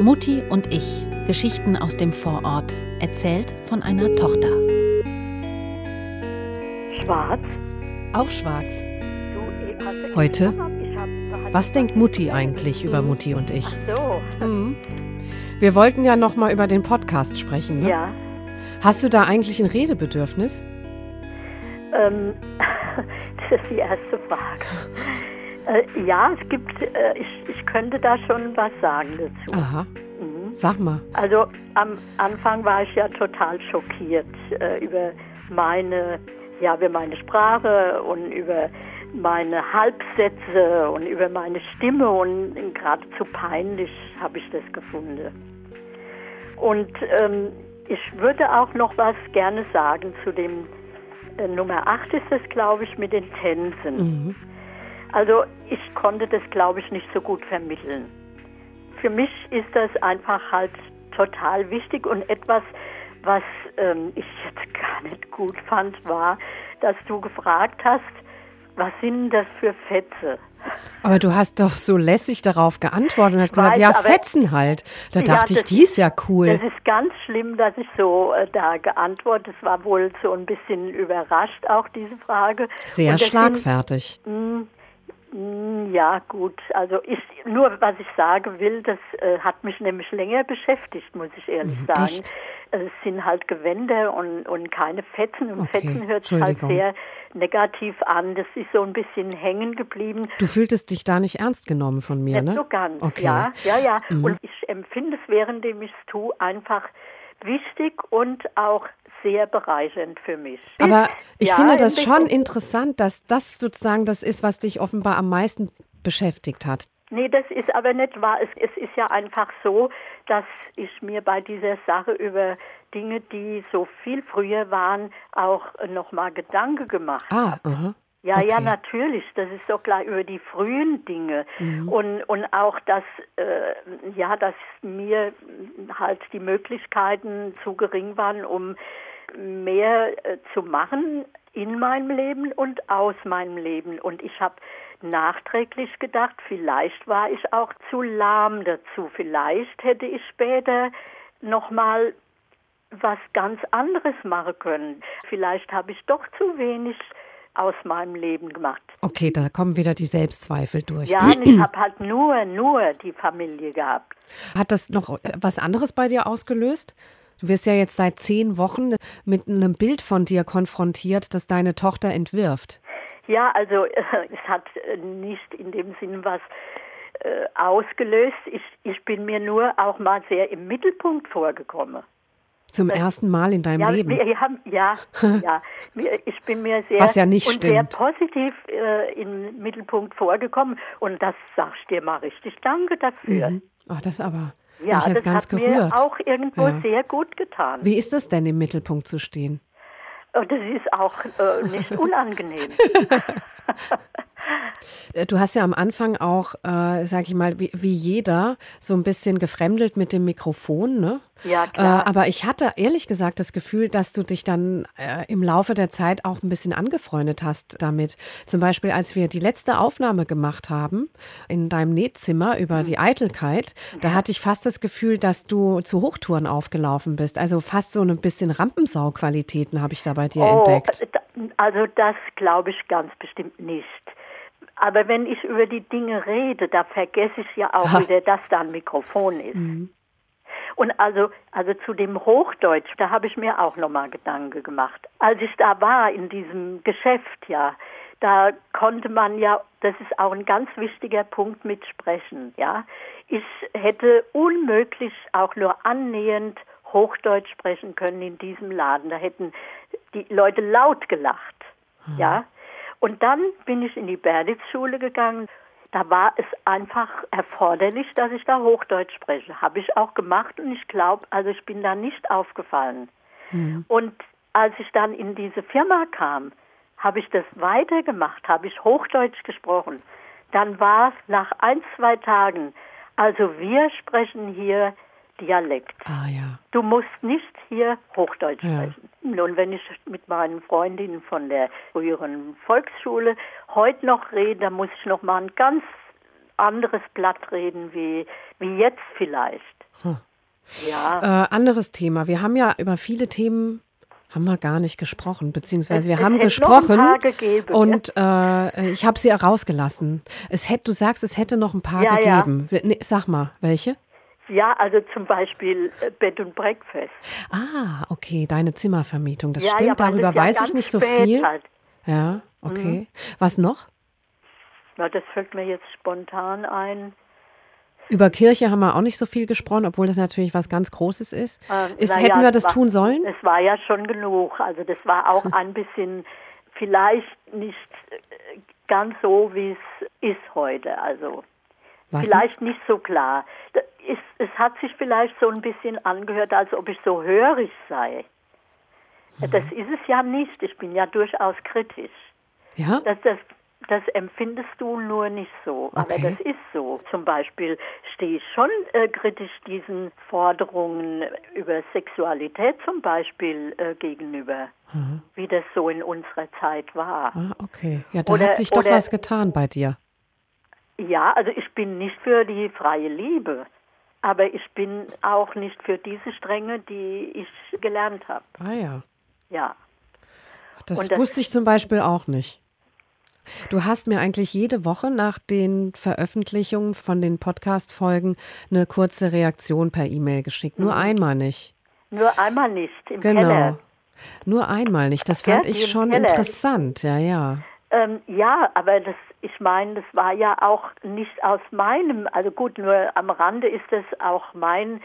Mutti und ich. Geschichten aus dem Vorort. Erzählt von einer Tochter. Schwarz. Auch schwarz. Heute? Hab, Was denkt Mutti eigentlich über Mutti und ich? So, Mhm. Wir wollten ja noch mal über den Podcast sprechen. Ne? ja. Hast du da eigentlich ein Redebedürfnis? Ähm, das ist die erste Frage. Äh, ja, es gibt, äh, ich, ich könnte da schon was sagen dazu. Aha. Mhm. Sag mal. Also am Anfang war ich ja total schockiert äh, über meine, ja, über meine Sprache und über meine Halbsätze und über meine Stimme und geradezu peinlich habe ich das gefunden. Und ähm, ich würde auch noch was gerne sagen zu dem äh, Nummer 8 ist das, glaube ich, mit den Tänzen. Mhm. Also ich konnte das, glaube ich, nicht so gut vermitteln. Für mich ist das einfach halt total wichtig und etwas, was ähm, ich jetzt gar nicht gut fand, war, dass du gefragt hast, was sind das für Fetze? Aber du hast doch so lässig darauf geantwortet und hast gesagt, weiß, ja, Fetzen halt. Da Ja, dachte ich, das die ist ja cool. Das ist ganz schlimm, dass ich so äh, da geantwortet. Es war wohl so ein bisschen überrascht auch diese Frage. Sehr sind- schlagfertig. Mm, mm, Ja, gut. Also ich, nur was ich sagen will, das äh, hat mich nämlich länger beschäftigt, muss ich ehrlich sagen. Mhm, echt? Es sind halt Gewänder und, und keine Fetzen. Und Okay, Fetzen hört sich halt sehr negativ an. Das ist so ein bisschen hängen geblieben. Du fühltest dich da nicht ernst genommen von mir, Nicht ne? so ganz, Okay. ja, ja, ja. Mhm. Und ich empfinde es, währenddem ich es tue, einfach wichtig und auch sehr bereichernd für mich. Aber ich Ja, finde das schon interessant, dass das sozusagen das ist, was dich offenbar am meisten beschäftigt hat. Nee, das ist aber nicht wahr. Es, es ist ja einfach so, dass ich mir bei dieser Sache über Dinge, die so viel früher waren, auch nochmal Gedanken gemacht Ah, aha. Ja, ja, Okay. natürlich. Das ist doch klar über die frühen Dinge und und auch dass äh, ja, dass mir halt die Möglichkeiten zu gering waren, um mehr äh, zu machen in meinem Leben und aus meinem Leben. Und ich habe nachträglich gedacht, vielleicht war ich auch zu lahm dazu. Vielleicht hätte ich später noch mal was ganz anderes machen können. Vielleicht habe ich doch zu wenig aus meinem Leben gemacht. Okay, da kommen wieder die Selbstzweifel durch. Ja, ich habe halt nur, nur die Familie gehabt. Hat das noch äh, was anderes bei dir ausgelöst? Du wirst ja jetzt seit zehn Wochen mit einem Bild von dir konfrontiert, das deine Tochter entwirft. Ja, also äh, es hat äh, nicht in dem Sinn was ausgelöst. Ich, ich bin mir nur auch mal sehr im Mittelpunkt vorgekommen. Zum ersten Mal in deinem Ja, Leben. wir haben, ja, ja. Ich bin mir sehr Was ja nicht und sehr positiv äh, im Mittelpunkt vorgekommen und das sag ich dir mal richtig Danke dafür. Mhm. Oh, das aber. Ja, das ganz hat gerührt. mir auch irgendwo Ja. sehr gut getan. Wie ist es denn, im Mittelpunkt zu stehen? Und das ist auch äh, nicht unangenehm. Äh, Du hast ja am Anfang auch, äh, sag ich mal, wie, wie jeder, so ein bisschen gefremdelt mit dem Mikrofon, ne? Ja, Äh, klar. aber ich hatte ehrlich gesagt das Gefühl, dass du dich dann äh, im Laufe der Zeit auch ein bisschen angefreundet hast damit. Zum Beispiel, als wir die letzte Aufnahme gemacht haben in deinem Nähzimmer über Mhm. die Eitelkeit, da hatte ich fast das Gefühl, dass du zu Hochtouren aufgelaufen bist. Also fast so ein bisschen Rampensau-Qualitäten habe ich da bei dir oh, entdeckt. äh, also das glaube ich ganz bestimmt nicht. Aber wenn ich über die Dinge rede, da vergesse ich ja auch Ha. wieder, dass da ein Mikrofon ist. Mhm. Und also, also zu dem Hochdeutsch, da habe ich mir auch nochmal Gedanken gemacht. Als ich da war in diesem Geschäft, ja, da konnte man ja, das ist auch ein ganz wichtiger Punkt mit Sprechen, ja. Ich hätte unmöglich auch nur annähernd Hochdeutsch sprechen können in diesem Laden. Da hätten die Leute laut gelacht, ja. Und dann bin ich in die Berditz-Schule gegangen. Da war es einfach erforderlich, dass ich da Hochdeutsch spreche. Habe ich auch gemacht und ich glaube, also ich bin da nicht aufgefallen. Und als ich dann in diese Firma kam, habe ich das weitergemacht, habe ich Hochdeutsch gesprochen. Dann war es nach ein, zwei Tagen, also wir sprechen hier Dialekt. Ah ja. Du musst nicht hier Hochdeutsch Ja. sprechen. Nun, wenn ich mit meinen Freundinnen von der früheren Volksschule heute noch rede, dann muss ich noch mal ein ganz anderes Blatt reden wie, wie jetzt vielleicht. Hm. Ja. Äh, anderes Thema. Wir haben ja über viele Themen haben wir gar nicht gesprochen, beziehungsweise wir Es- es haben hätte gesprochen gegeben, und äh, ich habe sie herausgelassen. Es hätte, du sagst, es hätte noch ein paar Ja, ja. gegeben. Nee, sag mal, welche? Ja, also zum Beispiel äh, Bed und Breakfast. Ah, okay, deine Zimmervermietung. Das ja, stimmt, ja, darüber ja weiß ich nicht so viel. Halt. Ja, okay. Was noch? Na, das fällt mir jetzt spontan ein. Über Kirche haben wir auch nicht so viel gesprochen, obwohl das natürlich was ganz Großes ist. Ähm, ist hätten wir das war- tun sollen? Es war ja schon genug. Also das war auch ein bisschen, vielleicht nicht äh, ganz so, wie es ist heute. Also Was? vielleicht nicht so klar. Ist, es hat sich vielleicht so ein bisschen angehört, als ob ich so hörig sei. Mhm. Das ist es ja nicht. Ich bin ja durchaus kritisch. Ja? Das, das, das empfindest du nur nicht so, aber Okay. das ist so. Zum Beispiel stehe ich schon äh, kritisch diesen Forderungen über Sexualität zum Beispiel äh, gegenüber, wie das so in unserer Zeit war. Ah, okay. Ja, da Oder- hat sich doch oder- was getan bei dir. Ja, also ich bin nicht für die freie Liebe, aber ich bin auch nicht für diese Strenge, die ich gelernt habe. Ah ja. Ja. Das, das- wusste ich zum Beispiel auch nicht. Du hast mir eigentlich jede Woche nach den Veröffentlichungen von den Podcast-Folgen eine kurze Reaktion per E-Mail geschickt. Mhm. Nur einmal nicht. Nur einmal nicht im Genau. Keller. Nur einmal nicht. Das Ja, fand die ich schon Keller. interessant. Ja, ja. Ähm, ja, aber das, ich meine, das war ja auch nicht aus meinem, also gut, nur am Rande ist das auch mein,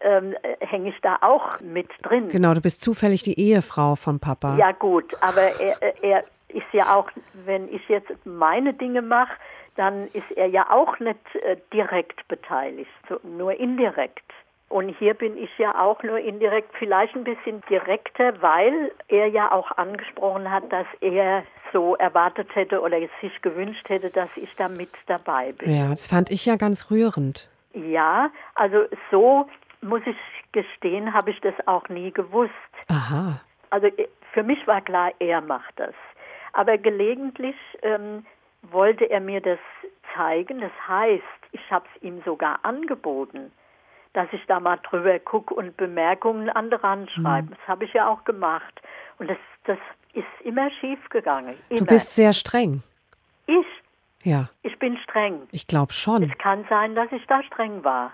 ähm, äh, hänge ich da auch mit drin. Genau, du bist zufällig die Ehefrau von Papa. Ja gut, aber er, äh, er ist ja auch, wenn ich jetzt meine Dinge mache, dann ist er ja auch nicht äh, direkt beteiligt, so, nur indirekt. Und hier bin ich ja auch nur indirekt, vielleicht ein bisschen direkter, weil er ja auch angesprochen hat, dass er so erwartet hätte oder sich gewünscht hätte, dass ich da mit dabei bin. Ja, das fand ich ja ganz rührend. Ja, also so muss ich gestehen, habe ich das auch nie gewusst. Aha. Also äh, für mich war klar, er macht das. Aber gelegentlich ähm, wollte er mir das zeigen. Das heißt, ich habe es ihm sogar angeboten, dass ich da mal drüber gucke und Bemerkungen an den Rand schreibe. Das habe ich ja auch gemacht. Und das, das ist immer schief gegangen. Immer. Du bist sehr streng. ich, Ja, ich bin streng. ich glaube schon. Es kann sein, dass ich da streng war.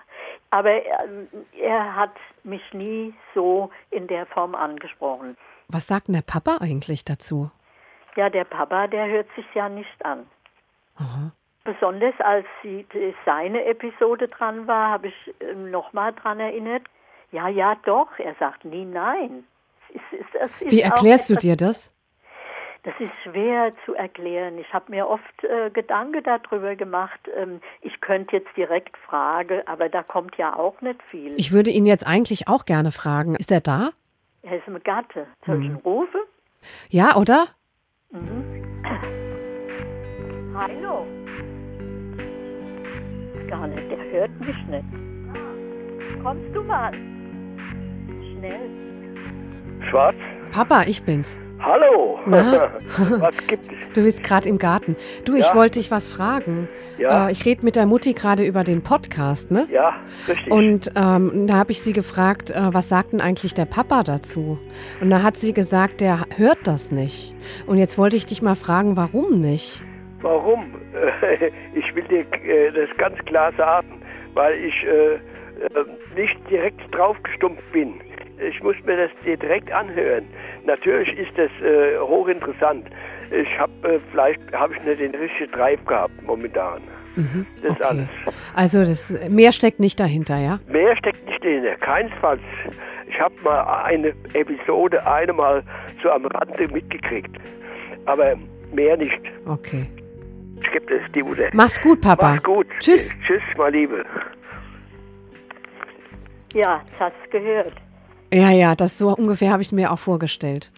Aber ähm, er hat mich nie so in der Form angesprochen. Was sagt denn der Papa eigentlich dazu? Ja, der Papa, der hört sich ja nicht an. Besonders als sie, seine Episode dran war, habe ich ähm, nochmal dran erinnert. Ja, ja, doch. Er sagt nie nein. Es ist, es ist Wie erklärst du etwas- dir das? Das ist schwer zu erklären. Ich habe mir oft äh, Gedanken darüber gemacht. Ähm, ich könnte jetzt direkt fragen, aber da kommt ja auch nicht viel. Ich würde ihn jetzt eigentlich auch gerne fragen. Ist er da? er ist ein Gatte. Soll Hm. ich ihn rufen? Ja, oder? Hallo. Gar nicht, der hört mich nicht. Kommst du mal? Schnell. Schwarz? Papa, ich bin's. Hallo! Na? Was gibt es? Du bist gerade im Garten. Du, ich Ja. wollte dich was fragen. Ja. Äh, ich rede mit der Mutti gerade über den Podcast, ne? Ja, richtig. Und ähm, da habe ich sie gefragt, äh, was sagt denn eigentlich der Papa dazu? Und da hat sie gesagt, der hört das nicht. Und jetzt wollte ich dich mal fragen, warum nicht? Warum? Ich will dir äh, das ganz klar sagen, weil ich äh, äh, nicht direkt draufgestumpft bin. Ich muss mir das dir direkt anhören. Natürlich ist das hochinteressant. Ich habe vielleicht habe ich nicht den richtigen Drive gehabt momentan. Das ist alles. Also das mehr steckt nicht dahinter, ja? Mehr steckt nicht dahinter, keinesfalls. Ich habe mal eine Episode einmal so am Rande mitgekriegt, aber mehr nicht. Okay. Gebe das die Mutter. Mach's gut, Papa. Mach's gut. Tschüss. Tschüss, mein Liebe. Ja, das gehört. Ja, ja, das so ungefähr habe ich mir auch vorgestellt.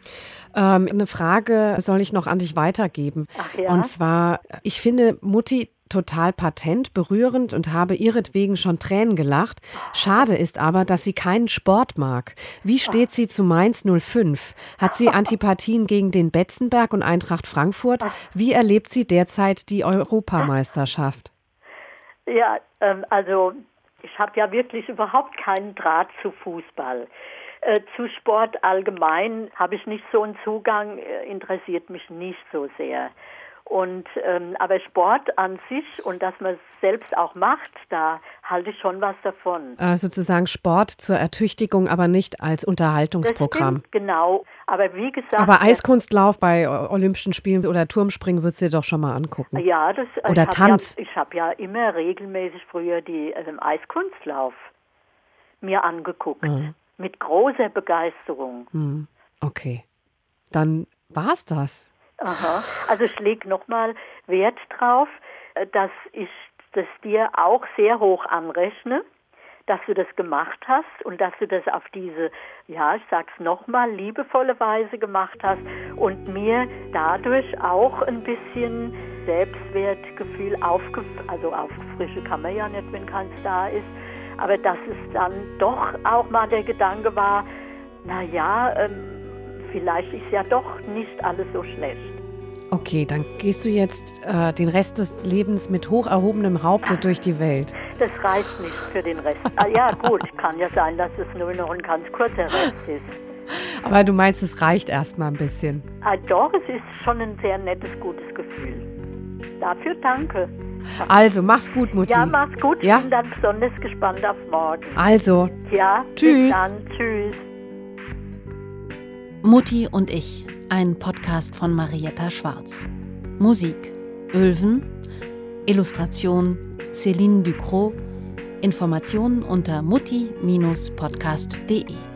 Ähm, eine Frage soll ich noch an dich weitergeben. Ach ja? Und zwar, ich finde Mutti total patent, berührend und habe ihretwegen schon Tränen gelacht. Schade ist aber, dass sie keinen Sport mag. Wie steht sie zu Mainz 05? Hat sie Antipathien gegen den Betzenberg und Eintracht Frankfurt? Wie erlebt sie derzeit die Europameisterschaft? Ja, ähm, also Ich habe ja wirklich überhaupt keinen Draht zu Fußball. Äh, zu Sport allgemein habe ich nicht so einen Zugang, äh, interessiert mich nicht so sehr. Und ähm, aber Sport an sich und dass man es selbst auch macht, da halte ich schon was davon. Äh, sozusagen Sport zur Ertüchtigung, aber nicht als Unterhaltungsprogramm. Stimmt, genau. Aber wie gesagt. Aber Eiskunstlauf bei Olympischen Spielen oder Turmspringen würdest du dir doch schon mal angucken. Ja, das. Oder ich Tanz. Ja, ich habe ja immer regelmäßig früher die also Eiskunstlauf mir angeguckt. Mhm. Mit großer Begeisterung. Mhm. Okay. Dann war's das. Aha. Also ich lege nochmal Wert drauf, äh, dass ich das dir auch sehr hoch anrechne, dass du das gemacht hast und dass du das auf diese, ja, ich sag's nochmal, liebevolle Weise gemacht hast und mir dadurch auch ein bisschen Selbstwertgefühl aufge also aufgefrische kann man ja nicht, wenn keins da ist, aber dass es dann doch auch mal der Gedanke war, na ja, ähm, vielleicht ist ja doch nicht alles so schlecht. Okay, dann gehst du jetzt äh, den Rest des Lebens mit hoch erhobenem Haupte durch die Welt. Das reicht nicht für den Rest. Ah, ja, gut, kann ja sein, dass es nur noch ein ganz kurzer Rest ist. Aber du meinst, es reicht erstmal ein bisschen. Ah, doch, es ist schon ein sehr nettes, gutes Gefühl. Dafür danke. Also, mach's gut, Mutti. Ja, mach's gut. Ja? Ich bin dann besonders gespannt auf morgen. Also. Ja, tschüss. Bis dann. Tschüss. Mutti und ich, ein Podcast von Marietta Schwarz. Musik Ölven, Illustration Céline Ducrot, Informationen unter mutti-podcast.de.